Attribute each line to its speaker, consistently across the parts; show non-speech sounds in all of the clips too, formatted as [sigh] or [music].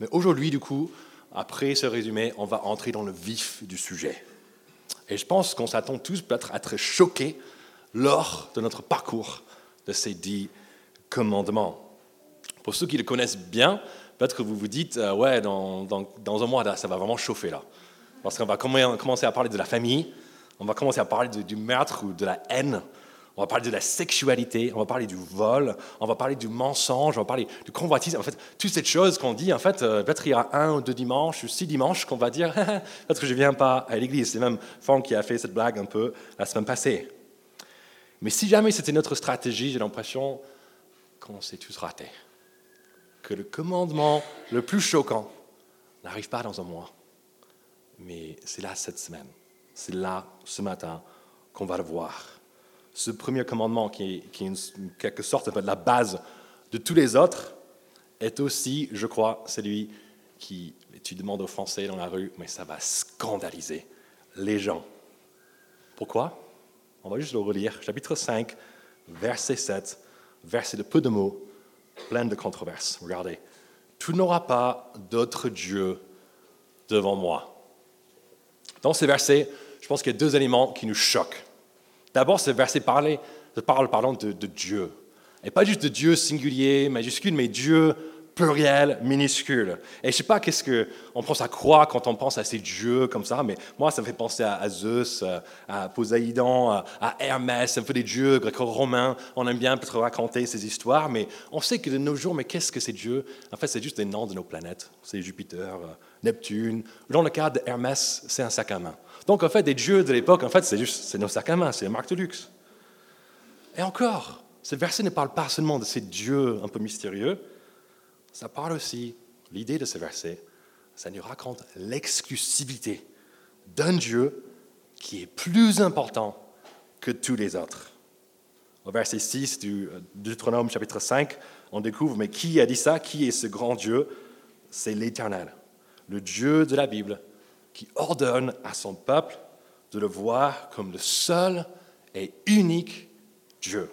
Speaker 1: Mais aujourd'hui, du coup, après ce résumé, on va entrer dans le vif du sujet. Et je pense qu'on s'attend tous peut-être à être choqués lors de notre parcours de ces dix commandements. Pour ceux qui le connaissent bien, peut-être que vous vous dites, euh, ouais, dans, dans, un mois, ça va vraiment chauffer là. Parce qu'on va commencer à parler de la famille, on va commencer à parler du meurtre ou de la haine, on va parler de la sexualité, on va parler du vol, on va parler du mensonge, on va parler du convoitisme. En fait, toutes ces choses qu'on dit, en fait, euh, peut-être il y a un ou deux dimanches ou six dimanches qu'on va dire, [laughs] peut-être que je ne viens pas à l'église. C'est même Franck qui a fait cette blague un peu la semaine passée. Mais si jamais c'était notre stratégie, j'ai l'impression qu'on s'est tous ratés. Que le commandement le plus choquant n'arrive pas dans un mois. Mais c'est là cette semaine. C'est là, ce matin, qu'on va le voir ce premier commandement, qui est, en quelque sorte la base de tous les autres, est aussi, je crois, celui qui, tu demandes aux Français dans la rue, mais ça va scandaliser les gens. Pourquoi? On va juste le relire. Chapitre 5, verset 7, verset de peu de mots, plein de controverses. Regardez. Tu n'auras pas d'autre Dieu devant moi. Dans ces versets, je pense qu'il y a deux éléments qui nous choquent. D'abord, ce verset parle, pardon, de, Dieu. Et pas juste de Dieu singulier, majuscule, mais Dieu pluriel, minuscule. Et je sais pas qu'est-ce qu'on pense à quoi quand on pense à ces dieux comme ça, mais moi, ça me fait penser à, Zeus, à Poséidon, à, Hermès, ça me fait des dieux gréco-romains. On aime bien peut-être raconter ces histoires, mais on sait que de nos jours, mais qu'est-ce que ces dieux? En fait, c'est juste des noms de nos planètes. C'est Jupiter, euh, Neptune. Dans le cas d'Hermès, c'est un sac à main. Donc, en fait, des dieux de l'époque, en fait, c'est juste c'est nos sacs à main, c'est les marques de luxe. Et encore, ce verset ne parle pas seulement de ces dieux un peu mystérieux, ça parle aussi, l'idée de ce verset, ça nous raconte l'exclusivité d'un Dieu qui est plus important que tous les autres. Au verset 6 du Deutéronome chapitre 5, on découvre, mais qui a dit ça? Qui est ce grand Dieu? C'est l'Éternel, le Dieu de la Bible, qui ordonne à son peuple de le voir comme le seul et unique Dieu.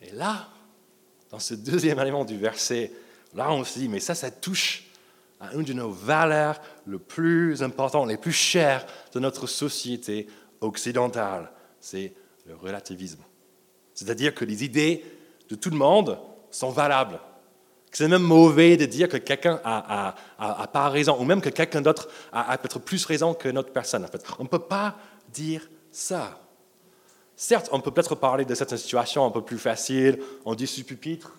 Speaker 1: Et là, dans ce deuxième élément du verset, là on se dit, mais ça, ça touche à une de nos valeurs les plus importantes, les plus chères de notre société occidentale, c'est le relativisme. C'est-à-dire que les idées de tout le monde sont valables. C'est même mauvais de dire que quelqu'un a, pas raison, ou même que quelqu'un d'autre a, peut-être plus raison que notre personne. En fait. On ne peut pas dire ça. Certes, on peut peut-être parler de certaines situations un peu plus faciles. On dit sur pupitre,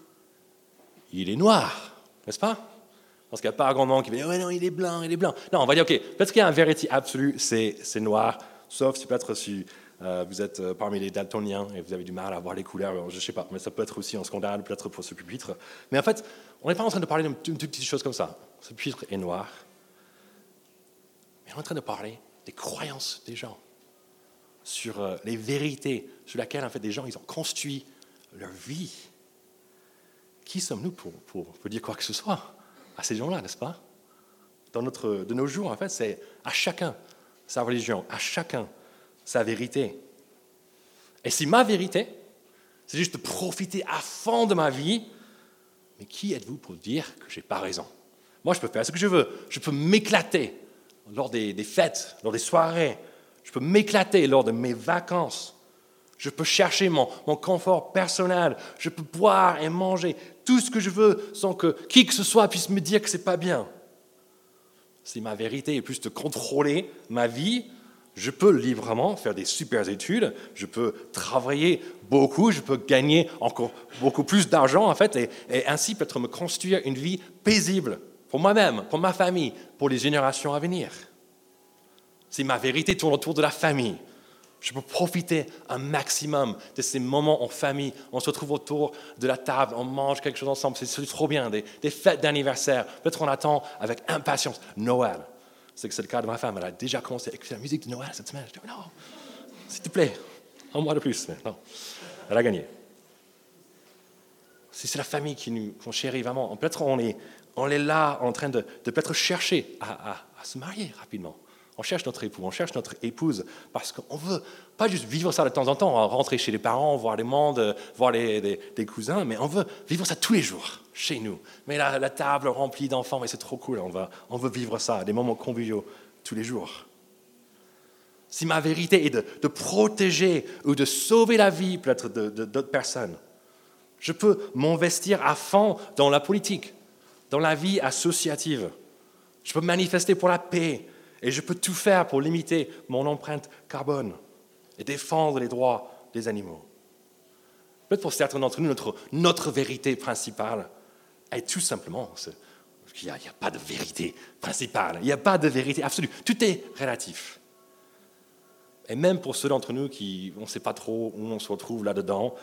Speaker 1: il est noir, n'est-ce pas? Parce qu'il n'y a pas un grand nom qui va dire, ouais, non, il est blanc, il est blanc. Non, on va dire, OK, peut-être qu'il y a une vérité absolue, c'est noir, sauf si peut-être si euh, vous êtes euh, parmi les daltoniens et vous avez du mal à voir les couleurs, je ne sais pas, mais ça peut être aussi un scandale, peut-être pour ce pupitre. Mais en fait, on n'est pas en train de parler d'une petite chose comme ça. Ce pupitre est noir. Mais on est en train de parler des croyances des gens, sur euh, les vérités sur lesquelles en fait, des gens ils ont construit leur vie. Qui sommes-nous pour, pour, pour, dire quoi que ce soit à ces gens-là, n'est-ce pas? Dans notre, De nos jours, en fait, c'est à chacun sa religion, à chacun sa vérité. Et si ma vérité, c'est juste de profiter à fond de ma vie, mais qui êtes-vous pour dire que je n'ai pas raison? Moi, je peux faire ce que je veux. Je peux m'éclater lors des, fêtes, lors des soirées. Je peux m'éclater lors de mes vacances. Je peux chercher mon, mon, confort personnel. Je peux boire et manger tout ce que je veux sans que qui que ce soit puisse me dire que ce n'est pas bien. Si ma vérité est plus de contrôler ma vie, je peux librement faire des super études, je peux travailler beaucoup, je peux gagner encore beaucoup plus d'argent en fait, et, ainsi peut-être me construire une vie paisible pour moi-même, pour ma famille, pour les générations à venir. Si ma vérité tourne autour de la famille, je peux profiter un maximum de ces moments en famille. On se retrouve autour de la table, on mange quelque chose ensemble, c'est trop bien, des, des fêtes d'anniversaire. Peut-être on attend avec impatience Noël c'est que c'est le cas de ma femme. Elle a déjà commencé à écouter la musique de Noël cette semaine. Je dis, non, s'il te plaît, un mois de plus. Mais non, elle a gagné. Si c'est la famille qui nous chérit vraiment, peut-être on est, on est là en train de, de peut-être chercher à, se marier rapidement. On cherche notre époux, on cherche notre épouse parce qu'on veut pas juste vivre ça de temps en temps, rentrer chez les parents, voir les mondes, voir les, les cousins, mais on veut vivre ça tous les jours. chez nous. Mais la, la table remplie d'enfants, mais c'est trop cool, on, va, on veut vivre ça, des moments conviviaux tous les jours. Si ma vérité est de, de protéger ou de sauver la vie peut-être d'autres personnes, je peux m'investir à fond dans la politique, dans la vie associative. Je peux manifester pour la paix et je peux tout faire pour limiter mon empreinte carbone et défendre les droits des animaux. Peut-être pour certains d'entre nous, notre, notre vérité principale est tout simplement qu'il n'y a, a, pas de vérité principale, il n'y a pas de vérité absolue, tout est relatif. Et même pour ceux d'entre nous qui, on ne sait pas trop où on se retrouve là-dedans,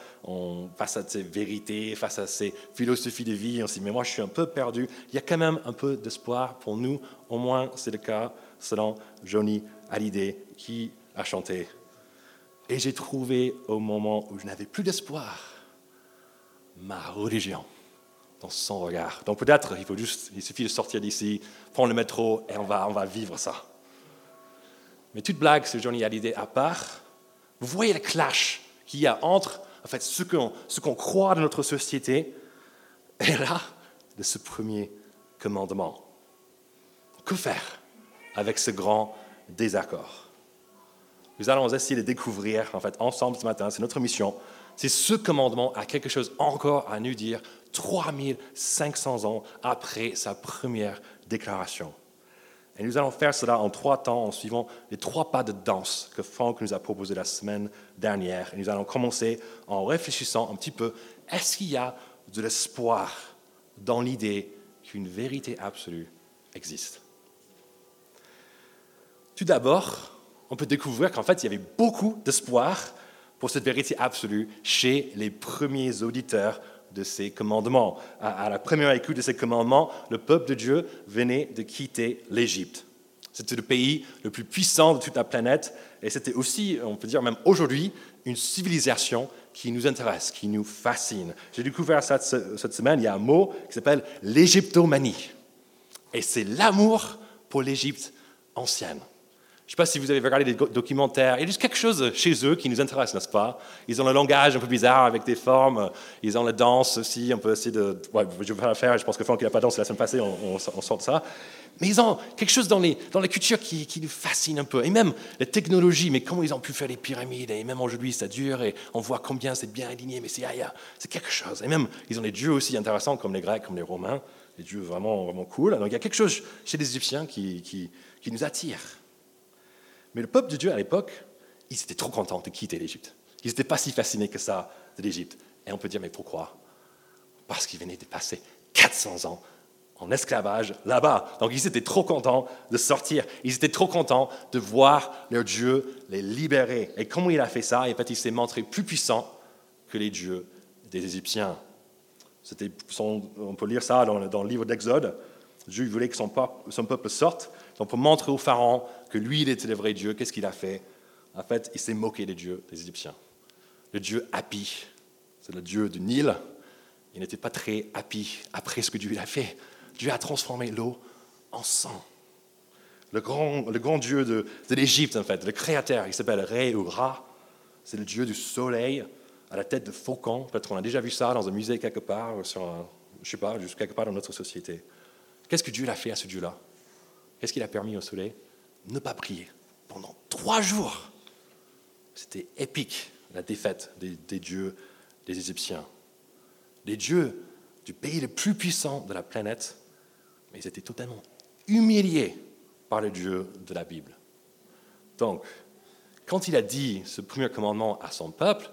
Speaker 1: face à ces vérités, face à ces philosophies de vie, on se dit, mais moi je suis un peu perdu, il y a quand même un peu d'espoir pour nous, au moins c'est le cas selon Johnny Hallyday qui a chanté. Et j'ai trouvé au moment où je n'avais plus d'espoir ma religion dans son regard. Donc peut-être il faut juste, il suffit de sortir d'ici, prendre le métro et on va, on va vivre ça. Mais toute blague sur Johnny Hallyday à part, vous voyez le clash qu'il y a entre en fait, ce qu'on croit de notre société et là, de ce premier commandement. Que faire? Avec ce grand désaccord Nous allons essayer de découvrir, en fait, ensemble ce matin, c'est notre mission, si ce commandement a quelque chose encore à nous dire 3500 ans après sa première déclaration. Et nous allons faire cela en trois temps en suivant les trois pas de danse que Franck nous a proposé la semaine dernière. Et nous allons commencer en réfléchissant un petit peu, est-ce qu'il y a de l'espoir dans l'idée qu'une vérité absolue existe? Tout d'abord, on peut découvrir qu'en fait, il y avait beaucoup d'espoir pour cette vérité absolue chez les premiers auditeurs de ces commandements. À, la première écoute de ces commandements, le peuple de Dieu venait de quitter l'Égypte. C'était le pays le plus puissant de toute la planète et c'était aussi, on peut dire même aujourd'hui, une civilisation qui nous intéresse, qui nous fascine. J'ai découvert ça cette semaine, il y a un mot qui s'appelle l'égyptomanie. Et c'est l'amour pour l'Égypte ancienne. Je ne sais pas si vous avez regardé des documentaires. Il y a juste quelque chose chez eux qui nous intéresse, n'est-ce pas? Ils ont le langage un peu bizarre avec des formes. Ils ont la danse aussi. On peut essayer de. Ouais, je vais pas la faire. Je pense que Franck n'a pas dansé la semaine passée. On, on, sort de ça. Mais ils ont quelque chose dans, les, dans la culture qui, nous fascine un peu. Et même la technologie. Mais comment ils ont pu faire les pyramides? Et même aujourd'hui, ça dure. Et on voit combien c'est bien aligné. Mais c'est c'est quelque chose. Et même, ils ont des dieux aussi intéressants comme les Grecs, comme les Romains. Des dieux vraiment, vraiment cool. Donc il y a quelque chose chez les Égyptiens qui, qui nous attire. Mais le peuple de Dieu à l'époque, ils étaient trop contents de quitter l'Égypte. Ils n'étaient pas si fascinés que ça de l'Égypte. Et on peut dire, mais pourquoi? Parce qu'ils venaient de passer 400 ans en esclavage là-bas. Donc ils étaient trop contents de sortir. Ils étaient trop contents de voir leur Dieu les libérer. Et comment il a fait ça? En fait, il s'est montré plus puissant que les dieux des Égyptiens. on peut lire ça dans, le livre d'Exode. Dieu voulait que son peuple sorte donc pour montrer au Pharaon que lui, il était le vrai Dieu, qu'est-ce qu'il a fait? En fait, il s'est moqué des dieux des Égyptiens. Le dieu Happy, c'est le dieu du Nil. Il n'était pas très happy après ce que Dieu a fait. Dieu a transformé l'eau en sang. Le grand, le grand dieu de, l'Égypte, en fait, le créateur, il s'appelle Ré ou Ra. C'est le dieu du soleil à la tête de faucon. Peut-être qu'on a déjà vu ça dans un musée quelque part, sur je ne sais pas, quelque part dans notre société. Qu'est-ce que Dieu a fait à ce dieu-là? Qu'est-ce qu'il a permis au soleil? Ne pas briller pendant trois jours. C'était épique, la défaite des, dieux des Égyptiens. Les dieux du pays le plus puissant de la planète, mais ils étaient totalement humiliés par les dieux de la Bible. Donc, quand il a dit ce premier commandement à son peuple,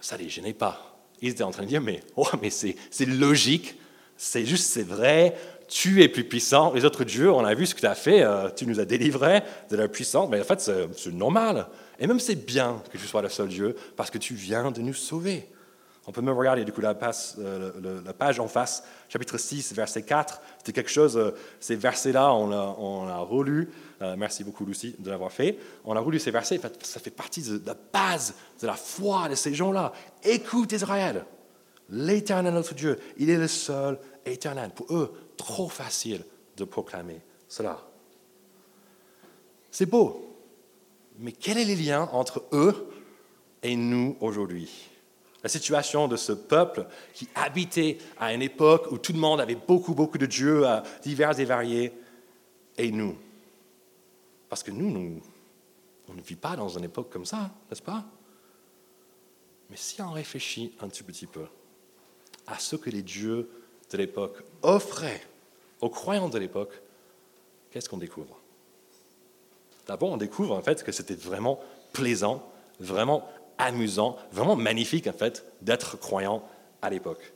Speaker 1: ça ne les gênait pas. Ils étaient en train de dire, mais, oh, mais c'est logique, c'est juste, c'est vrai, tu es plus puissant. Les autres dieux, on a vu ce que tu as fait, euh, tu nous as délivrés de la puissance. Mais en fait, c'est normal. Et même c'est bien que tu sois le seul Dieu parce que tu viens de nous sauver. On peut même regarder du coup la page, euh, page en face, chapitre 6, verset 4. C'était quelque chose, euh, ces versets-là, on l'a, on relu. merci beaucoup Lucie de l'avoir fait. On a relu ces versets, ça fait partie de la base de la foi de ces gens-là. Écoute Israël, l'éternel notre Dieu, il est le seul éternel. Pour eux, trop facile de proclamer cela. C'est beau, mais quel est le lien entre eux et nous aujourd'hui? La situation de ce peuple qui habitait à une époque où tout le monde avait beaucoup, beaucoup de dieux euh, divers et variés, et nous? Parce que nous, nous on ne vit pas dans une époque comme ça, n'est-ce pas? Mais si on réfléchit un tout petit peu à ce que les dieux de l'époque offraient aux croyants de l'époque, qu'est-ce qu'on découvre? D'abord, on découvre en fait que c'était vraiment plaisant, vraiment amusant, vraiment magnifique en fait d'être croyant à l'époque.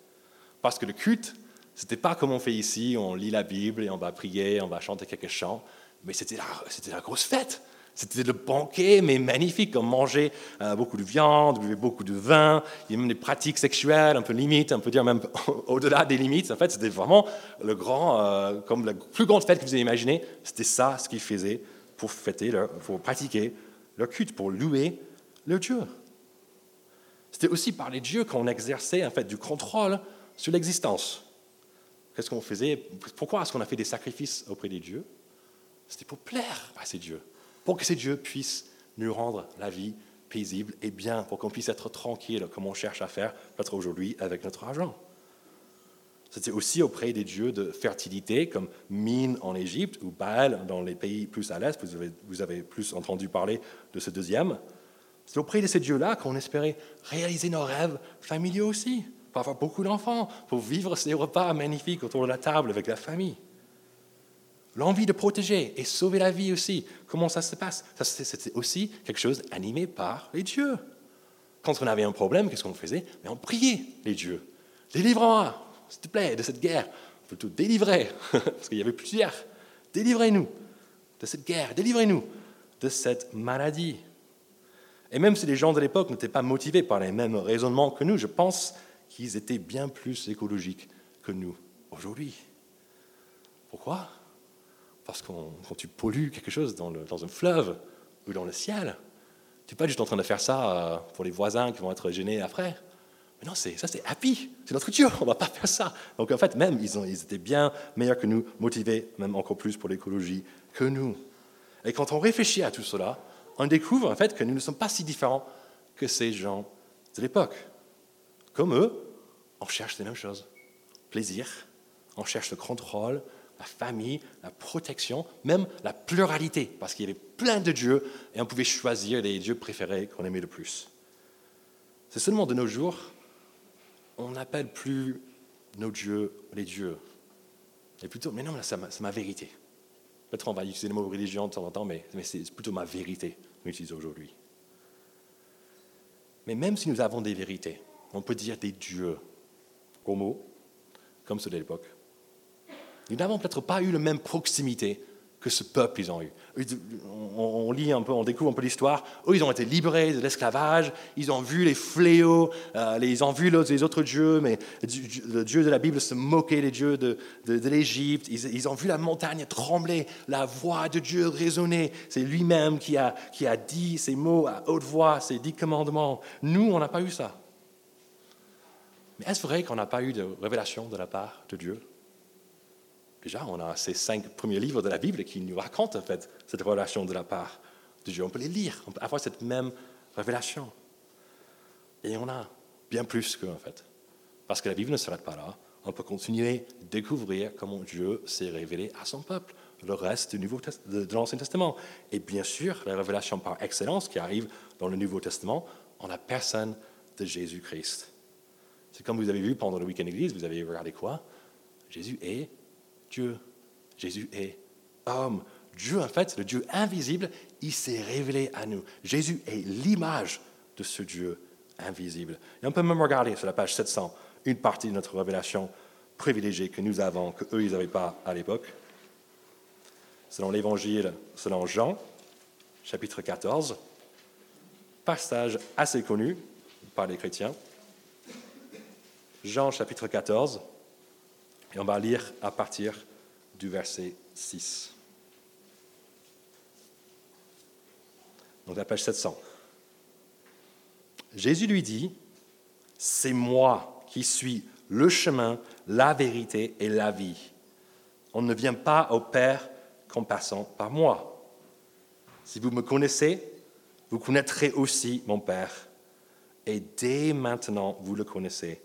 Speaker 1: Parce que le culte, c'était pas comme on fait ici, on lit la Bible et on va prier, on va chanter quelques chants, mais c'était la, la grosse fête. C'était le banquet, mais magnifique. On mangeait euh, beaucoup de viande, on buvait beaucoup de vin. Il y a même des pratiques sexuelles, un peu limites, on peut dire même [laughs] au-delà des limites. En fait, c'était vraiment le grand, euh, comme la plus grande fête que vous avez imaginée. C'était ça ce qu'ils faisaient pour fêter, pour pratiquer leur culte, pour louer leur Dieu. C'était aussi par les dieux qu'on exerçait en fait du contrôle sur l'existence. Qu'est-ce qu'on faisait? Pourquoi est-ce qu'on a fait des sacrifices auprès des dieux? C'était pour plaire à ces dieux, pour que ces dieux puissent nous rendre la vie paisible et bien, pour qu'on puisse être tranquille comme on cherche à faire peut-être aujourd'hui avec notre argent. C'était aussi auprès des dieux de fertilité, comme Mine en Égypte ou Baal dans les pays plus à l'est. Vous avez, vous avez plus entendu parler de ce deuxième. C'est auprès de ces dieux-là qu'on espérait réaliser nos rêves familiaux aussi, pour avoir beaucoup d'enfants, pour vivre ces repas magnifiques autour de la table avec la famille. L'envie de protéger et sauver la vie aussi. Comment ça se passe? C'était aussi quelque chose animé par les dieux. Quand on avait un problème, qu'est-ce qu'on faisait? Mais on priait les dieux. Délivre-moi, s'il te plaît, de cette guerre. Plutôt délivrer, [laughs] parce qu'il y avait plusieurs. Délivrez-nous de cette guerre, délivrez-nous de cette maladie. Et même si les gens de l'époque n'étaient pas motivés par les mêmes raisonnements que nous, je pense qu'ils étaient bien plus écologiques que nous aujourd'hui. Pourquoi? Parce que quand tu pollues quelque chose dans, un fleuve ou dans le ciel, tu n'es pas juste en train de faire ça euh, pour les voisins qui vont être gênés après. Mais non, ça c'est happy, c'est notre Dieu, on ne va pas faire ça. Donc en fait, même, ils, ils étaient bien meilleurs que nous, motivés même encore plus pour l'écologie que nous. Et quand on réfléchit à tout cela, on découvre en fait que nous ne sommes pas si différents que ces gens de l'époque. Comme eux, on cherche les mêmes choses. Plaisir, on cherche le contrôle, la famille, la protection, même la pluralité, parce qu'il y avait plein de dieux et on pouvait choisir les dieux préférés qu'on aimait le plus. C'est seulement de nos jours, on n'appelle plus nos dieux les dieux. Et plutôt, mais non, c'est ma vérité. Peut-être on va utiliser le mot religion de temps en temps, mais, c'est plutôt ma vérité qu'on utilise aujourd'hui. Mais même si nous avons des vérités, on peut dire des dieux, gros comme ceux de l'époque, nous n'avons peut-être pas eu la même proximité que ce peuple ils ont eu. On, lit un peu, on découvre un peu l'histoire. Eux, ils ont été libérés de l'esclavage. Ils ont vu les fléaux. Euh, ils ont vu les autres dieux, mais le Dieu de la Bible se moquait des dieux de, l'Égypte. Ils, ont vu la montagne trembler, la voix de Dieu résonner. C'est lui-même qui a, qui a dit ces mots à haute voix, ces dix commandements. Nous, on n'a pas eu ça. Mais est-ce vrai qu'on n'a pas eu de révélation de la part de Dieu? Déjà, on a ces cinq premiers livres de la Bible qui nous racontent en fait cette relation de la part de Dieu. On peut les lire, on peut avoir cette même révélation. Et on a bien plus que en fait. Parce que la Bible ne s'arrête pas là. On peut continuer à découvrir comment Dieu s'est révélé à son peuple, le reste du Nouveau de, de l'Ancien Testament. Et bien sûr, la révélation par excellence qui arrive dans le Nouveau Testament en la personne de Jésus-Christ. C'est comme vous avez vu pendant le week-end église, vous avez regardé quoi? Jésus est Dieu. Jésus est homme. Dieu, en fait, le Dieu invisible, il s'est révélé à nous. Jésus est l'image de ce Dieu invisible. Et on peut même regarder sur la page 700 une partie de notre révélation privilégiée que nous avons, qu'eux, ils n'avaient pas à l'époque. Selon l'Évangile, selon Jean, chapitre 14, passage assez connu par les chrétiens. Jean chapitre 14, et on va lire à partir du verset 6. Donc la page 700. Jésus lui dit, c'est moi qui suis le chemin, la vérité et la vie. On ne vient pas au Père qu'en passant par moi. Si vous me connaissez, vous connaîtrez aussi mon Père. Et dès maintenant, vous le connaissez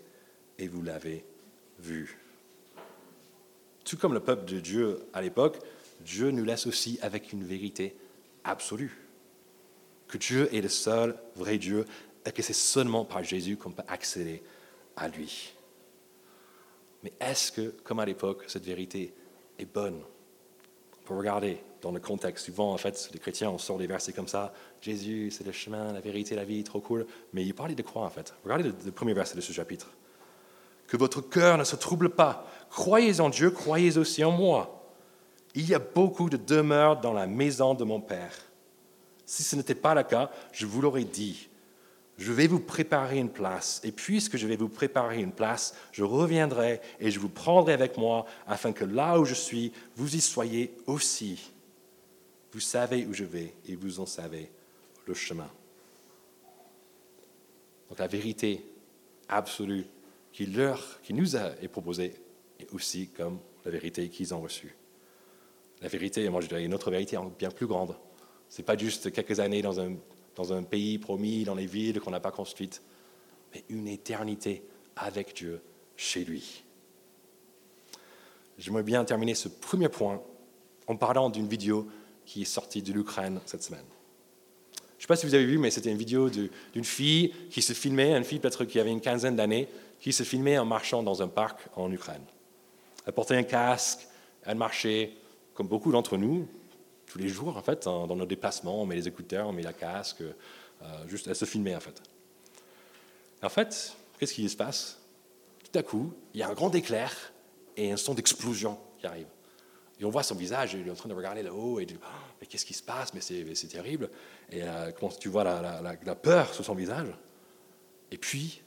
Speaker 1: et vous l'avez vu. Tout comme le peuple de Dieu à l'époque, Dieu nous laisse aussi avec une vérité absolue. Que Dieu est le seul vrai Dieu et que c'est seulement par Jésus qu'on peut accéder à lui. Mais est-ce que, comme à l'époque, cette vérité est bonne? Pour regarder dans le contexte, souvent, en fait, les chrétiens, on sort des versets comme ça. Jésus, c'est le chemin, la vérité, la vie, trop cool. Mais il parlait de quoi, en fait? Regardez le, le premier verset de ce chapitre. Que votre cœur ne se trouble pas. Croyez en Dieu, croyez aussi en moi. Il y a beaucoup de demeures dans la maison de mon Père. Si ce n'était pas le cas, je vous l'aurais dit je vais vous préparer une place. Et puisque je vais vous préparer une place, je reviendrai et je vous prendrai avec moi, afin que là où je suis, vous y soyez aussi. Vous savez où je vais et vous en savez le chemin. Donc la vérité absolue qui, leur, qui nous est proposée est aussi comme la vérité qu'ils ont reçue. La vérité, moi je dirais une autre vérité bien plus grande. Ce n'est pas juste quelques années dans un dans un pays promis, dans les villes qu'on n'a pas construites, mais une éternité avec Dieu chez lui. J'aimerais bien terminer ce premier point en parlant d'une vidéo qui est sortie de l'Ukraine cette semaine. Je ne sais pas si vous avez vu, mais c'était une vidéo d'une fille qui se filmait, une fille peut-être qui avait une quinzaine d'années, qui se filmait en marchant dans un parc en Ukraine. Elle portait un casque, elle marchait, comme beaucoup d'entre nous, tous les jours, en fait, dans nos déplacements, on met les écouteurs, on met la casque, euh, juste à se filmer, en fait. En fait, qu'est-ce qui se passe? Tout à coup, il y a un grand éclair et un son d'explosion qui arrive. Et on voit son visage, il est en train de regarder là-haut et dit oh, Mais qu'est-ce qui se passe? Mais c'est terrible. Et euh, tu vois la, la, peur sur son visage. Et puis,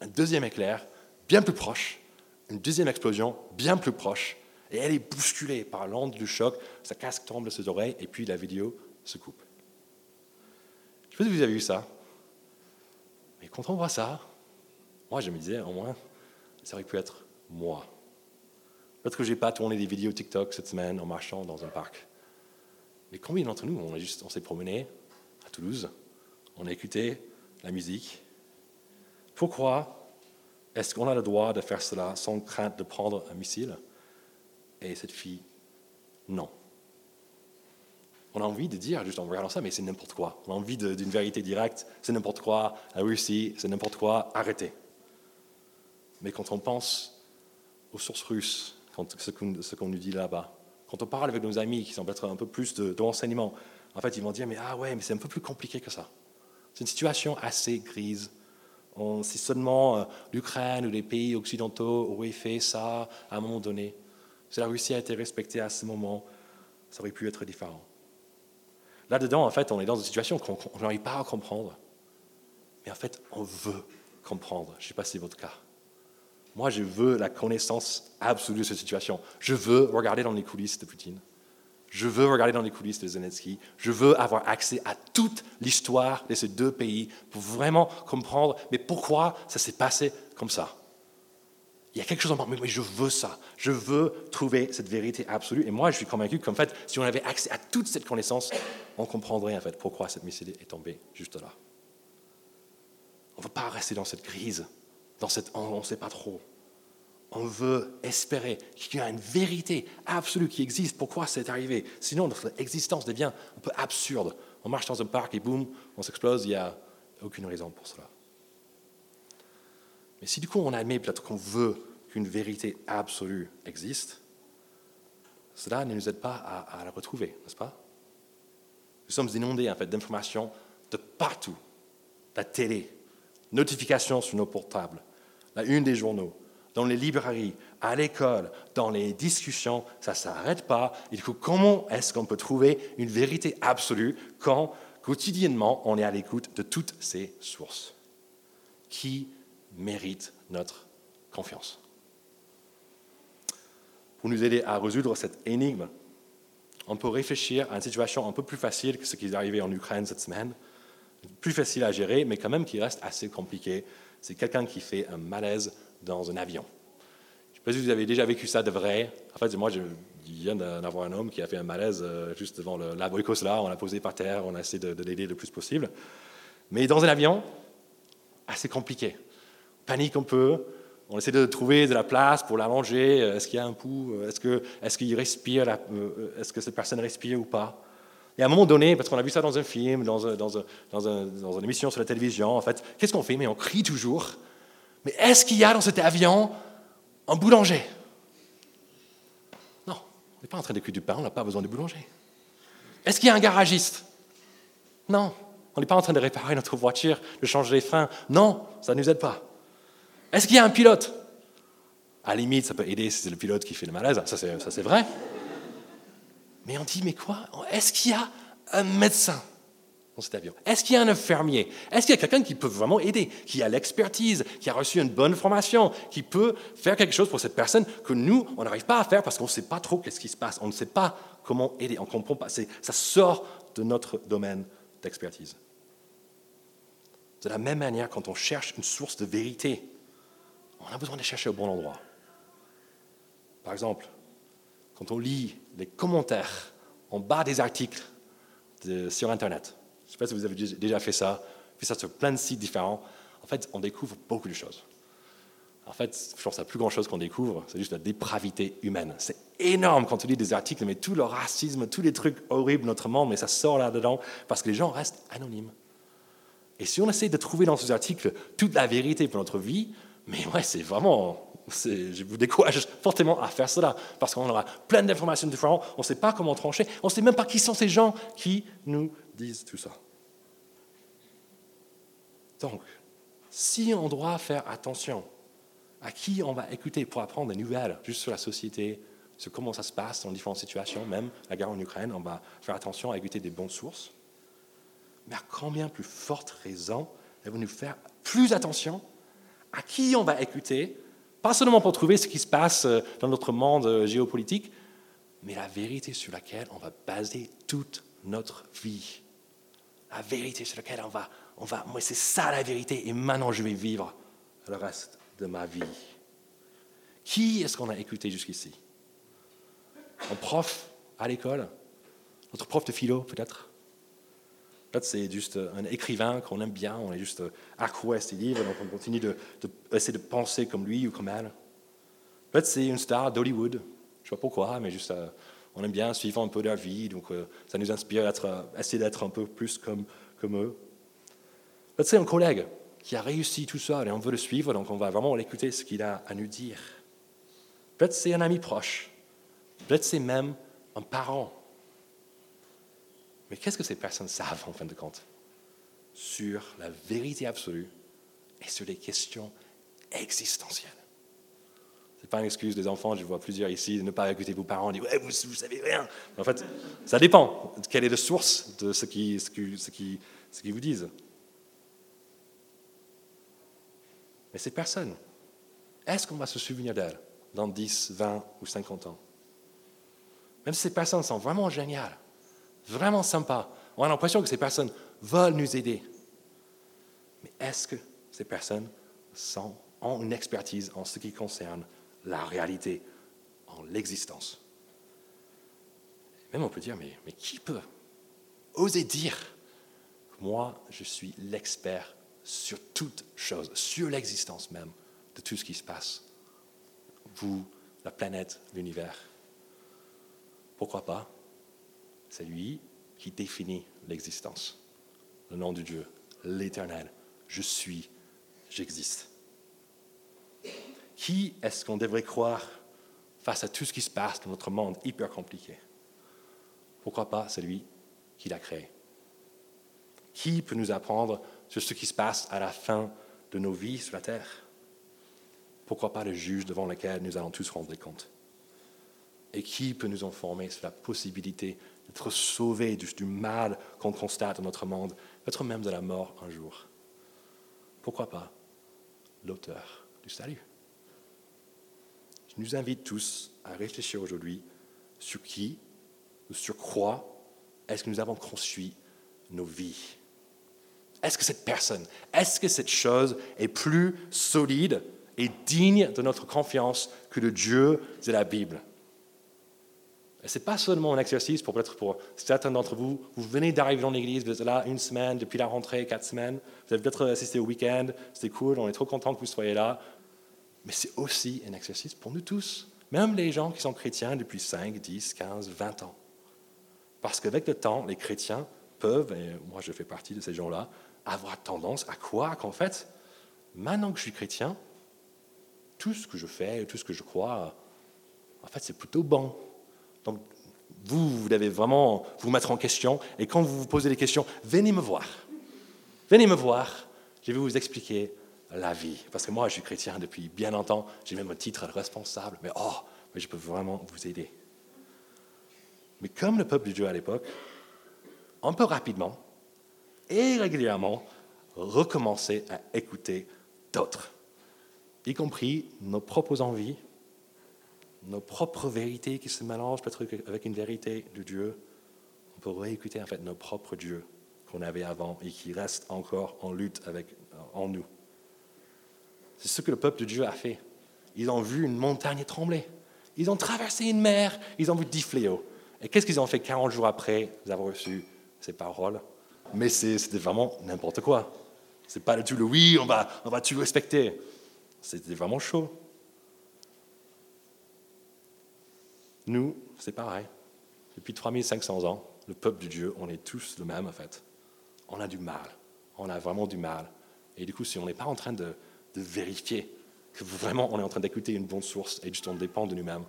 Speaker 1: un deuxième éclair, bien plus proche, une deuxième explosion, bien plus proche, et elle est bousculée par l'onde du choc, sa casque tombe de ses oreilles, et puis la vidéo se coupe. Je ne sais pas si vous avez vu ça. Mais quand on voit ça, moi je me disais, au moins, ça aurait pu être moi. Peut-être que je n'ai pas tourné des vidéos TikTok cette semaine en marchant dans un parc. Mais combien d'entre nous, on, juste, on s'est promené à Toulouse, on a écouté la musique? Pourquoi est-ce qu'on a le droit de faire cela sans crainte de prendre un missile? Et cette fille, non. On a envie de dire, juste en regardant ça, mais c'est n'importe quoi. On a envie d'une vérité directe, c'est n'importe quoi, la Russie, c'est n'importe quoi, arrêtez. Mais quand on pense aux sources russes, quand, ce qu'on nous dit là-bas, quand on parle avec nos amis qui semblent être un peu plus de, renseignements, en fait, ils vont dire, mais ah ouais, mais c'est un peu plus compliqué que ça. C'est une situation assez grise. Si seulement euh, l'Ukraine ou les pays occidentaux auraient fait ça à un moment donné, si la Russie a été respectée à ce moment, ça aurait pu être différent. Là-dedans, en fait, on est dans une situation qu'on n'arrive pas à comprendre. Mais en fait, on veut comprendre. Je ne sais pas si c'est votre cas. Moi, je veux la connaissance absolue de cette situation. Je veux regarder dans les coulisses de Poutine. Je veux regarder dans les coulisses de Zelensky. Je veux avoir accès à toute l'histoire de ces deux pays pour vraiment comprendre, mais pourquoi ça s'est passé comme ça. Il y a quelque chose en moi, mais je veux ça. Je veux trouver cette vérité absolue. Et moi, je suis convaincu qu'en fait, si on avait accès à toute cette connaissance, on comprendrait en fait pourquoi cette missile est tombée juste là. On ne veut pas rester dans cette crise, dans cette on ne sait pas trop. On veut espérer qu'il y a une vérité absolue qui existe. Pourquoi c'est arrivé? Sinon, notre existence devient un peu absurde. On marche dans un parc et boum, on s'explose. Il n'y a aucune raison pour cela. Mais si du coup on admet peut-être qu'on veut qu'une vérité absolue existe, cela ne nous aide pas à, la retrouver, n'est-ce pas? Nous sommes inondés en fait d'informations de partout. La télé, notifications sur nos portables, la une des journaux, dans les librairies, à l'école, dans les discussions, ça ne s'arrête pas. Il faut comment est-ce qu'on peut trouver une vérité absolue quand quotidiennement on est à l'écoute de toutes ces sources Qui mérite notre confiance pour nous aider à résoudre cette énigme, on peut réfléchir à une situation un peu plus facile que ce qui est arrivé en Ukraine cette semaine, plus facile à gérer, mais quand même qui reste assez compliqué. C'est quelqu'un qui fait un malaise dans un avion. Je ne sais pas si vous avez déjà vécu ça de vrai. En fait, moi, je viens d'avoir un homme qui a fait un malaise euh, juste devant l'abricos là. On l'a posé par terre, on a essayé de, l'aider le plus possible. Mais dans un avion, assez compliqué. On panique un peu, on essaie de trouver de la place pour la manger. Est-ce qu'il y a un pouls? Est-ce qu'il respire Est-ce que cette personne respire ou pas? Et à un moment donné, parce qu'on a vu ça dans un film, dans, dans une émission sur la télévision, en fait, qu'est-ce qu'on fait? Mais on crie toujours. Mais est-ce qu'il y a dans cet avion un boulanger? Non, on n'est pas en train de cuire du pain, on n'a pas besoin de boulanger. Est-ce qu'il y a un garagiste? Non, on n'est pas en train de réparer notre voiture, de changer les freins. Non, ça ne nous aide pas. Est-ce qu'il y a un pilote? À la limite, ça peut aider si c'est le pilote qui fait le malaise, ça c'est vrai. Mais on dit, mais quoi? Est-ce qu'il y a un médecin? Cet avion Est-ce qu'il y a un infirmier? Est-ce qu'il y a quelqu'un qui peut vraiment aider, qui a l'expertise, qui a reçu une bonne formation, qui peut faire quelque chose pour cette personne que nous, on n'arrive pas à faire parce qu'on ne sait pas trop qu'est-ce qui se passe, on ne sait pas comment aider, on ne comprend pas, ça sort de notre domaine d'expertise. De la même manière, quand on cherche une source de vérité, on a besoin de chercher au bon endroit. Par exemple, quand on lit les commentaires en bas des articles sur Internet, je ne sais pas si vous avez déjà fait ça, fait ça sur plein de sites différents, en fait, on découvre beaucoup de choses. En fait, je pense que la plus grande chose qu'on découvre, c'est juste la dépravité humaine. C'est énorme quand on lit des articles, mais tout le racisme, tous les trucs horribles de notre monde, mais ça sort là-dedans parce que les gens restent anonymes. Et si on essaie de trouver dans ces articles toute la vérité pour notre vie, mais ouais, c'est vraiment, je vous décourage fortement à faire cela, parce qu'on aura plein d'informations différentes, on ne sait pas comment trancher, on ne sait même pas qui sont ces gens qui nous disent tout ça. Donc, si on doit faire attention à qui on va écouter pour apprendre des nouvelles juste sur la société, sur comment ça se passe dans différentes situations, même la guerre en Ukraine, on va faire attention à écouter des bonnes sources. Mais à combien plus forte raison devons-nous faire plus attention à qui on va écouter, pas seulement pour trouver ce qui se passe euh, dans notre monde euh, géopolitique, mais la vérité sur laquelle on va baser toute notre vie. La vérité sur laquelle on va, on va, moi c'est ça la vérité, et maintenant je vais vivre le reste de ma vie. Qui est-ce qu'on a écouté jusqu'ici? Un prof à l'école? Notre prof de philo peut-être? Peut-être c'est juste un écrivain qu'on aime bien, on est juste accro à ses livres, donc on continue de, de penser comme lui ou comme elle. Peut-être c'est une star d'Hollywood, je ne sais pas pourquoi, mais juste euh, on aime bien suivre un peu leur vie, donc euh, ça nous inspire à essayer d'être un peu plus comme, comme eux. Peut-être c'est un collègue qui a réussi tout seul et on veut le suivre, donc on va vraiment l'écouter ce qu'il a à nous dire. Peut-être c'est un ami proche, peut-être c'est même un parent mais qu'est-ce que ces personnes savent en fin de compte? Sur la vérité absolue et sur les questions existentielles. Ce n'est pas une excuse des enfants, je vois plusieurs ici, de ne pas écouter vos parents, ouais, vous ne savez rien. En fait, ça dépend. Quelle est la source de ce qu'ils ce qui, ce qui, ce qui vous disent Mais ces personnes, est-ce qu'on va se souvenir d'elles dans 10, 20 ou 50 ans? Même si ces personnes sont vraiment géniales, vraiment sympa. On a l'impression que ces personnes veulent nous aider. Mais est-ce que ces personnes ont une expertise en ce qui concerne la réalité, en l'existence Même on peut dire, mais, mais qui peut oser dire moi, je suis l'expert sur toute chose, sur l'existence même de tout ce qui se passe? Vous, la planète, l'univers. Pourquoi pas? C'est lui qui définit l'existence. Le nom de Dieu, l'éternel. Je suis, j'existe. Qui est-ce qu'on devrait croire face à tout ce qui se passe dans notre monde hyper compliqué? Pourquoi pas celui qui l'a créé? Qui peut nous apprendre sur ce qui se passe à la fin de nos vies sur la terre? Pourquoi pas le juge devant lequel nous allons tous rendre compte? Et qui peut nous informer sur la possibilité d'être sauvé du, mal qu'on constate dans notre monde, peut-être même de la mort un jour? Pourquoi pas l'auteur du salut? Nous invite tous à réfléchir aujourd'hui sur qui ou sur quoi est-ce que nous avons construit nos vies. Est-ce que cette personne, est-ce que cette chose est plus solide et digne de notre confiance que le Dieu de la Bible? Ce n'est pas seulement un exercice pour peut-être pour certains d'entre vous, vous venez d'arriver dans l'église, vous êtes là une semaine, depuis la rentrée, quatre semaines, vous avez peut-être assisté au week-end, c'était cool, on est trop content que vous soyez là. Mais c'est aussi un exercice pour nous tous, même les gens qui sont chrétiens depuis 5, 10, 15, 20 ans. Parce qu'avec le temps, les chrétiens peuvent, et moi je fais partie de ces gens-là, avoir tendance à croire qu'en fait, maintenant que je suis chrétien, tout ce que je fais, tout ce que je crois, en fait, c'est plutôt bon. Donc, vous, vous devez vraiment vous mettre en question. Et quand vous vous posez des questions, venez me voir. Venez me voir. Je vais vous expliquer la vie. Parce que moi, je suis chrétien depuis bien longtemps. J'ai même un titre de responsable. Mais oh, mais je peux vraiment vous aider. Mais comme le peuple de Dieu à l'époque, un peu rapidement et régulièrement, recommencer à écouter d'autres, y compris nos propres envies, nos propres vérités qui se mélangent peut-être avec une vérité de Dieu. On peut réécouter en fait nos propres dieux qu'on avait avant et qui restent encore en lutte avec, en nous. C'est ce que le peuple de Dieu a fait. Ils ont vu une montagne trembler. Ils ont traversé une mer. Ils ont vu dix fléaux. Et qu'est-ce qu'ils ont fait 40 jours après avoir reçu ces paroles Mais c'était vraiment n'importe quoi. C'est pas du tout le oui, on va, on va tout respecter. C'était vraiment chaud. Nous, c'est pareil. Depuis 3500 ans, le peuple de Dieu, on est tous le même en fait. On a du mal. On a vraiment du mal. Et du coup, si on n'est pas en train de, vérifier que vraiment on est en train d'écouter une bonne source et juste on dépend de nous-mêmes,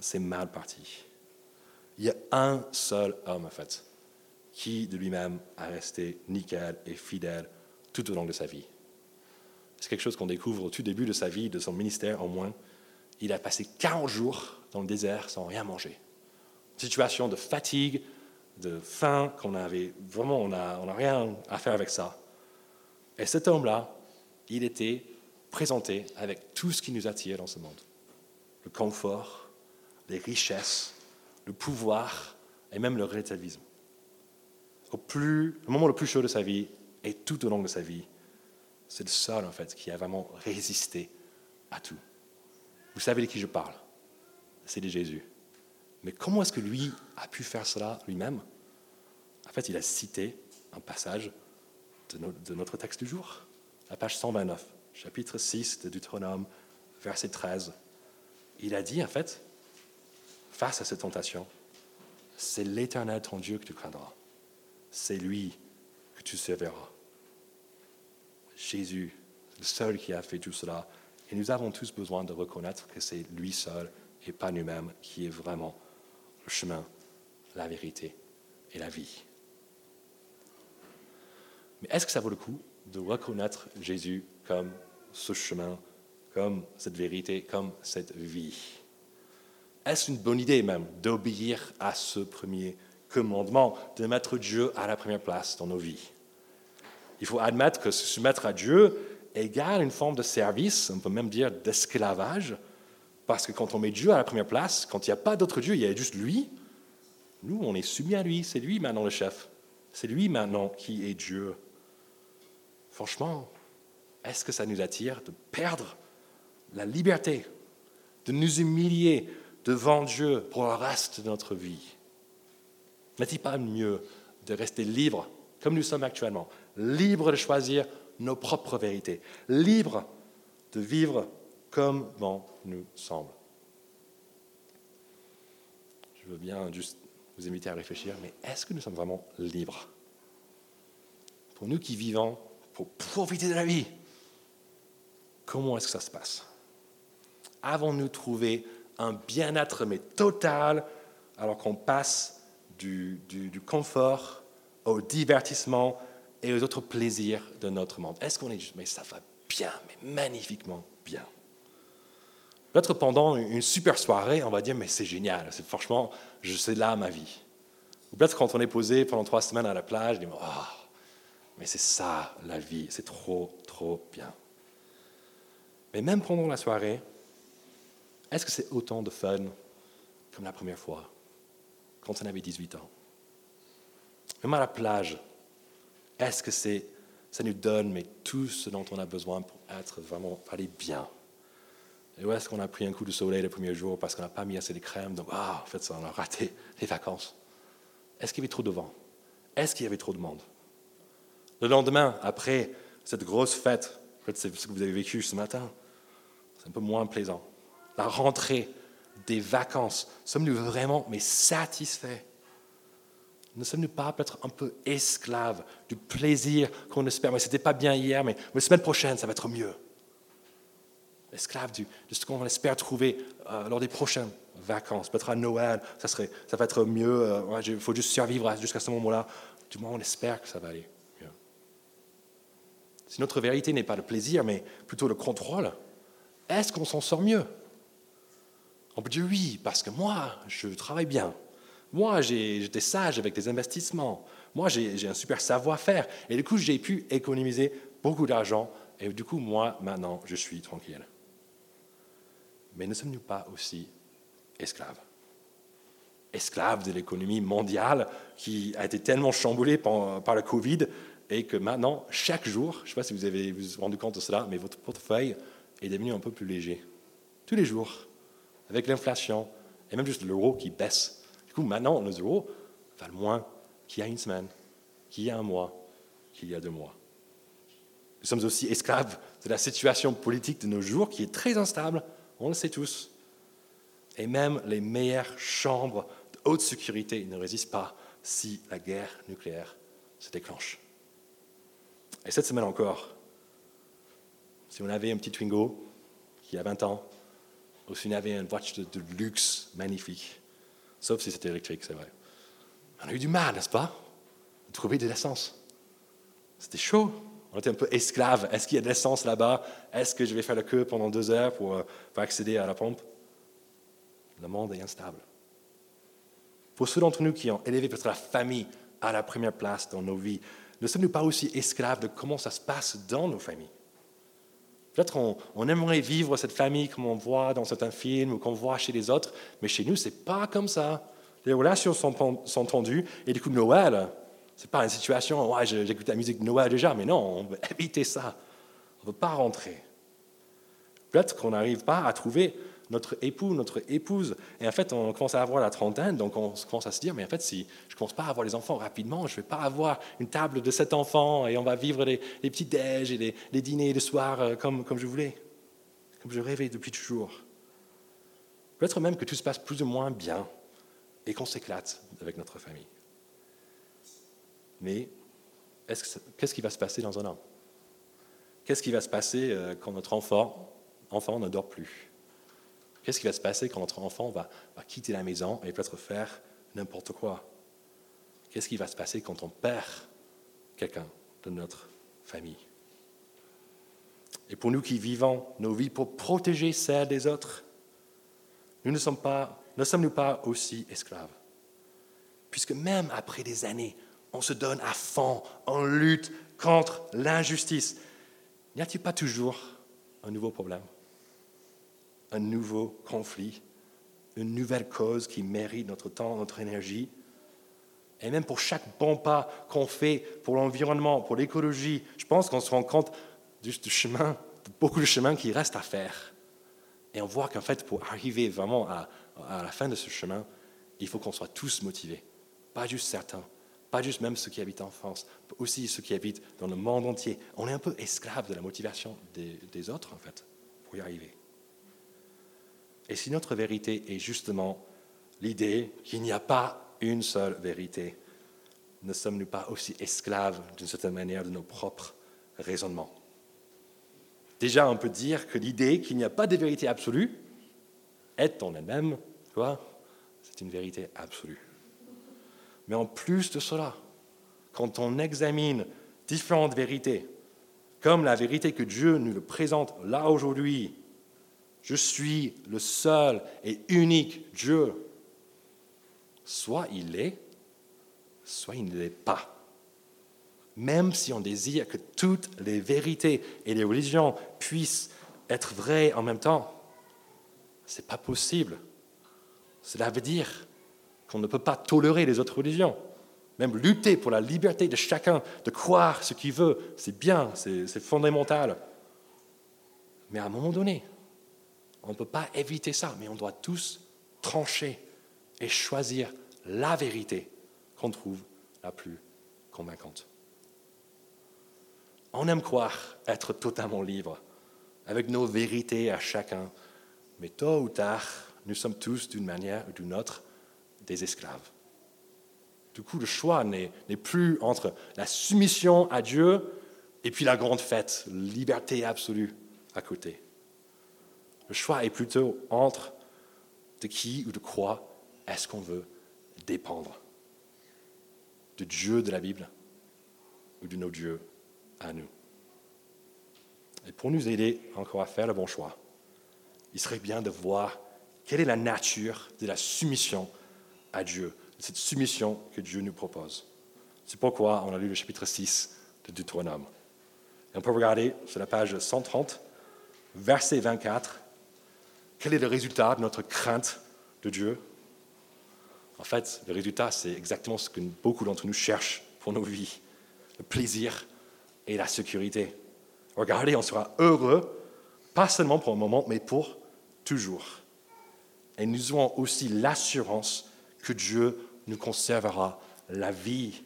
Speaker 1: c'est mal parti. Il y a un seul homme en fait qui de lui-même a resté nickel et fidèle tout au long de sa vie. C'est quelque chose qu'on découvre au tout début de sa vie, de son ministère au moins. Il a passé 40 jours dans le désert sans rien manger. Situation de fatigue, de faim, qu'on avait vraiment, on n'a on a rien à faire avec ça. Et cet homme-là, il était présenté avec tout ce qui nous attire dans ce monde. Le confort, les richesses, le pouvoir et même le relativisme. Au, moment le plus chaud de sa vie et tout au long de sa vie, c'est le seul en fait qui a vraiment résisté à tout. Vous savez de qui je parle c'est de Jésus. Mais comment est-ce que lui a pu faire cela lui-même? En fait, il a cité un passage de, notre texte du jour, la page 129, chapitre 6 de Deutéronome, verset 13. Il a dit, en fait, face à cette tentation, c'est l'Éternel ton Dieu que tu craindras. C'est lui que tu serviras. Jésus, le seul qui a fait tout cela. Et nous avons tous besoin de reconnaître que c'est lui seul et pas nous-mêmes, qui est vraiment le chemin, la vérité et la vie. Mais est-ce que ça vaut le coup de reconnaître Jésus comme ce chemin, comme cette vérité, comme cette vie Est-ce une bonne idée même d'obéir à ce premier commandement, de mettre Dieu à la première place dans nos vies? Il faut admettre que se soumettre à Dieu égale une forme de service, on peut même dire d'esclavage, parce que quand on met Dieu à la première place, quand il n'y a pas d'autre Dieu, il y a juste lui, nous, on est soumis à lui. C'est lui maintenant le chef. C'est lui maintenant qui est Dieu. Franchement, est-ce que ça nous attire de perdre la liberté, de nous humilier devant Dieu pour le reste de notre vie? N'est-il pas mieux de rester libre, comme nous sommes actuellement, libre de choisir nos propres vérités, libre de vivre comme bon nous semble? Je veux bien juste vous inviter à réfléchir, mais est-ce que nous sommes vraiment libres? Pour nous qui vivons, profiter de la vie, comment est-ce que ça se passe? Avons-nous trouvé un bien-être mais total alors qu'on passe du, du, confort au divertissement et aux autres plaisirs de notre monde? Est-ce qu'on est juste, mais ça va bien, mais magnifiquement bien? Peut-être pendant une super soirée, on va dire, mais c'est génial, c'est franchement, je sais là ma vie. Ou peut-être quand on est posé pendant trois semaines à la plage, on dit, oh, mais c'est ça la vie, c'est trop, trop bien. Mais même pendant la soirée, est-ce que c'est autant de fun comme la première fois, quand on avait 18 ans? Même à la plage, est-ce que c'est, ça nous donne mais tout ce dont on a besoin pour être vraiment, aller bien? Et où est-ce qu'on a pris un coup de soleil le premier jour parce qu'on n'a pas mis assez de crème? Donc, ah, en fait, ça, on a raté les vacances. Est-ce qu'il y avait trop de vent? Est-ce qu'il y avait trop de monde? Le lendemain, après cette grosse fête, en fait, c'est ce que vous avez vécu ce matin, c'est un peu moins plaisant. La rentrée des vacances, sommes-nous vraiment mais satisfaits? Ne sommes-nous pas peut-être un peu esclaves du plaisir qu'on espère? Mais c'était pas bien hier, mais la semaine prochaine, ça va être mieux. Esclaves de ce qu'on espère trouver euh, lors des prochaines vacances. Peut-être à Noël, ça, serait, ça va être mieux. Euh, il faut juste survivre jusqu'à ce moment-là. Du moins, on espère que ça va aller. Si notre vérité n'est pas le plaisir, mais plutôt le contrôle, est-ce qu'on s'en sort mieux? On peut dire oui, parce que moi, je travaille bien. Moi, j'étais sage avec des investissements. Moi, j'ai un super savoir-faire. Et du coup, j'ai pu économiser beaucoup d'argent. Et du coup, moi, maintenant, je suis tranquille. Mais ne sommes-nous pas aussi esclaves? Esclaves de l'économie mondiale qui a été tellement chamboulée par, par, le Covid et que maintenant, chaque jour, je ne sais pas si vous avez vous, rendu compte de cela, mais votre portefeuille est devenu un peu plus léger. Tous les jours, avec l'inflation et même juste l'euro qui baisse. Du coup, maintenant, le euro valent moins qu'il y a une semaine, qu'il y a un mois, qu'il y a deux mois. Nous sommes aussi esclaves de la situation politique de nos jours qui est très instable, on le sait tous. Et même les meilleures chambres de haute sécurité ne résistent pas si la guerre nucléaire se déclenche. Et cette semaine encore, si on avait un petit Twingo qui a 20 ans, ou si on avait une voiture de, luxe magnifique, sauf si c'était électrique, c'est vrai, on a eu du mal, n'est-ce pas, de trouver de l'essence. C'était chaud. On était un peu esclaves. Est-ce qu'il y a de l'essence là-bas? Est-ce que je vais faire la queue pendant deux heures pour, euh, pour accéder à la pompe? Le monde est instable. Pour ceux d'entre nous qui ont élevé peut-être la famille à la première place dans nos vies, ne sommes-nous pas aussi esclaves de comment ça se passe dans nos familles? Peut-être on, aimerait vivre cette famille comme on voit dans certains films ou qu'on voit chez les autres, mais chez nous, ce n'est pas comme ça. Les relations sont, tendues, et du coup, Noël, ce n'est pas une situation, ouais, j'écoute la musique de Noël déjà, mais non, on veut éviter ça. On ne veut pas rentrer. Peut-être qu'on n'arrive pas à trouver notre époux, notre épouse. Et en fait, on commence à avoir la trentaine, donc on commence à se dire, mais en fait, si je ne commence pas à avoir les enfants rapidement, je ne vais pas avoir une table de sept enfants et on va vivre les, petits déj et les, dîners le soir euh, comme, comme je voulais, comme je rêvais depuis toujours. Peut-être même que tout se passe plus ou moins bien et qu'on s'éclate avec notre famille. Mais qu'est-ce qui va se passer dans un an? Qu'est-ce qui va se passer euh, quand notre enfant, enfant ne dort plus? Qu'est-ce qui va se passer quand notre enfant va, quitter la maison et peut-être faire n'importe quoi? Qu'est-ce qui va se passer quand on perd quelqu'un de notre famille? Et pour nous qui vivons nos vies pour protéger celles des autres, nous ne sommes pas, ne sommes-nous pas aussi esclaves? Puisque même après des années, on se donne à fond, on lutte contre l'injustice. N'y a-t-il pas toujours un nouveau problème? Un nouveau conflit, une nouvelle cause qui mérite notre temps, notre énergie. Et même pour chaque bon pas qu'on fait pour l'environnement, pour l'écologie, je pense qu'on se rend compte du, chemin, de beaucoup de chemin qui reste à faire. Et on voit qu'en fait, pour arriver vraiment à, la fin de ce chemin, il faut qu'on soit tous motivés. Pas juste certains, pas juste même ceux qui habitent en France, aussi ceux qui habitent dans le monde entier. On est un peu esclaves de la motivation des autres, en fait, pour y arriver. Et si notre vérité est justement l'idée qu'il n'y a pas une seule vérité, ne sommes-nous pas aussi esclaves d'une certaine manière de nos propres raisonnements? Déjà, on peut dire que l'idée qu'il n'y a pas de vérité absolue est en elle-même, quoi C'est une vérité absolue. Mais en plus de cela, quand on examine différentes vérités, comme la vérité que Dieu nous présente là aujourd'hui, je suis le seul et unique Dieu. Soit il est, soit il ne l'est pas. Même si on désire que toutes les vérités et les religions puissent être vraies en même temps, ce n'est pas possible. Cela veut dire qu'on ne peut pas tolérer les autres religions. Même lutter pour la liberté de chacun de croire ce qu'il veut, c'est bien, c'est fondamental. Mais à un moment donné, On ne peut pas éviter ça, mais on doit tous trancher et choisir la vérité qu'on trouve la plus convaincante. On aime croire être totalement libre, avec nos vérités à chacun, mais tôt ou tard, nous sommes tous, d'une manière ou d'une autre, des esclaves. Du coup, le choix n'est plus entre la soumission à Dieu et puis la grande fête, liberté absolue à côté. Le choix est plutôt entre de qui ou de quoi est-ce qu'on veut dépendre? De Dieu de la Bible ou de nos dieux à nous? Et pour nous aider encore à faire le bon choix, il serait bien de voir quelle est la nature de la soumission à Dieu, cette soumission que Dieu nous propose. C'est pourquoi on a lu le chapitre 6 de Deutéronome. Et on peut regarder sur la page 130, verset 24, quel est le résultat de notre crainte de Dieu? En fait, le résultat, c'est exactement ce que beaucoup d'entre nous cherchent pour nos vies, le plaisir et la sécurité. Regardez, on sera heureux, pas seulement pour un moment, mais pour toujours. Et nous avons aussi l'assurance que Dieu nous conservera la vie.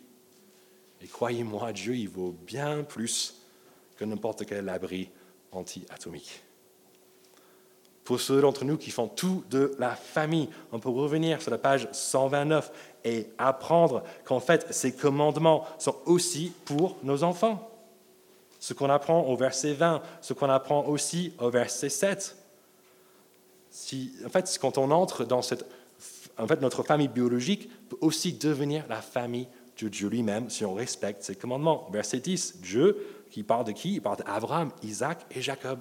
Speaker 1: Et croyez-moi, Dieu, il vaut bien plus que n'importe quel abri anti-atomique. Pour ceux d'entre nous qui font tout de la famille, on peut revenir sur la page 129 et apprendre qu'en fait, ces commandements sont aussi pour nos enfants. Ce qu'on apprend au verset 20, ce qu'on apprend aussi au verset 7. Si, en fait, quand on entre dans cette en fait, notre famille biologique peut aussi devenir la famille de Dieu lui-même si on respecte ses commandements. Verset 10, Dieu, qui parle de qui? Il parle d'Abraham, Isaac et Jacob.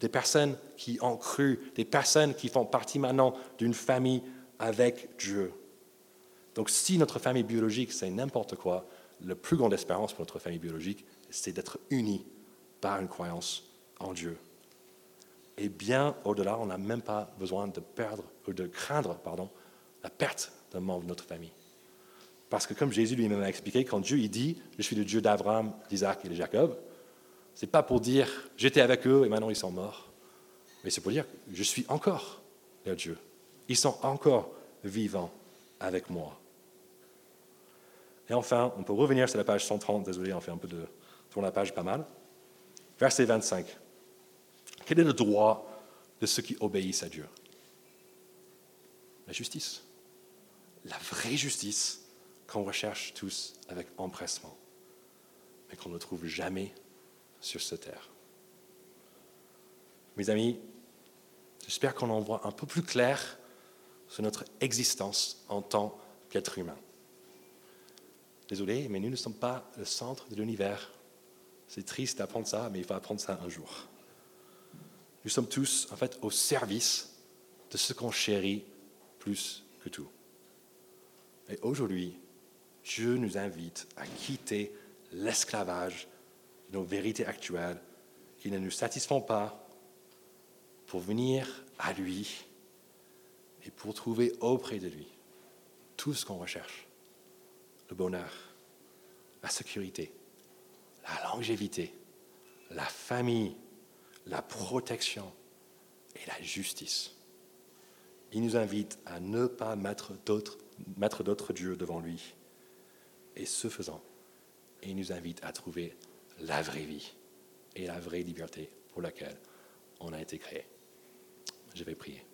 Speaker 1: Des personnes qui ont cru, des personnes qui font partie maintenant d'une famille avec Dieu. Donc si notre famille biologique, c'est n'importe quoi, la plus grande espérance pour notre famille biologique, c'est d'être unis par une croyance en Dieu. Et bien au-delà, on n'a même pas besoin de perdre ou de craindre pardon, la perte d'un membre de notre famille. Parce que comme Jésus lui-même a expliqué, quand Dieu il dit Je suis le Dieu d'Abraham, d'Isaac et de Jacob, ce n'est pas pour dire J'étais avec eux et maintenant ils sont morts, mais c'est pour dire Je suis encore leur Dieu. Ils sont encore vivants avec moi. Et enfin, on peut revenir sur la page 130, désolé, on fait un peu de tourne la page pas mal. Verset 25. Quel est le droit de ceux qui obéissent à Dieu? La justice. La vraie justice qu'on recherche tous avec empressement, mais qu'on ne trouve jamais sur cette terre. Mes amis, j'espère qu'on en voit un peu plus clair sur notre existence en tant qu'être humain. Désolé, mais nous ne sommes pas le centre de l'univers. C'est triste d'apprendre ça, mais il faut apprendre ça un jour. Nous sommes tous, en fait, au service de ce qu'on chérit plus que tout. Et aujourd'hui, Dieu nous invite à quitter l'esclavage nos vérités actuelles qui ne nous satisfont pas pour venir à lui et pour trouver auprès de lui tout ce qu'on recherche. Le bonheur, la sécurité, la longévité, la famille, la protection et la justice. Il nous invite à ne pas mettre d'autres, dieux devant lui. Et ce faisant, il nous invite à trouver la vraie vie et la vraie liberté pour laquelle on a été créé. Je vais prier.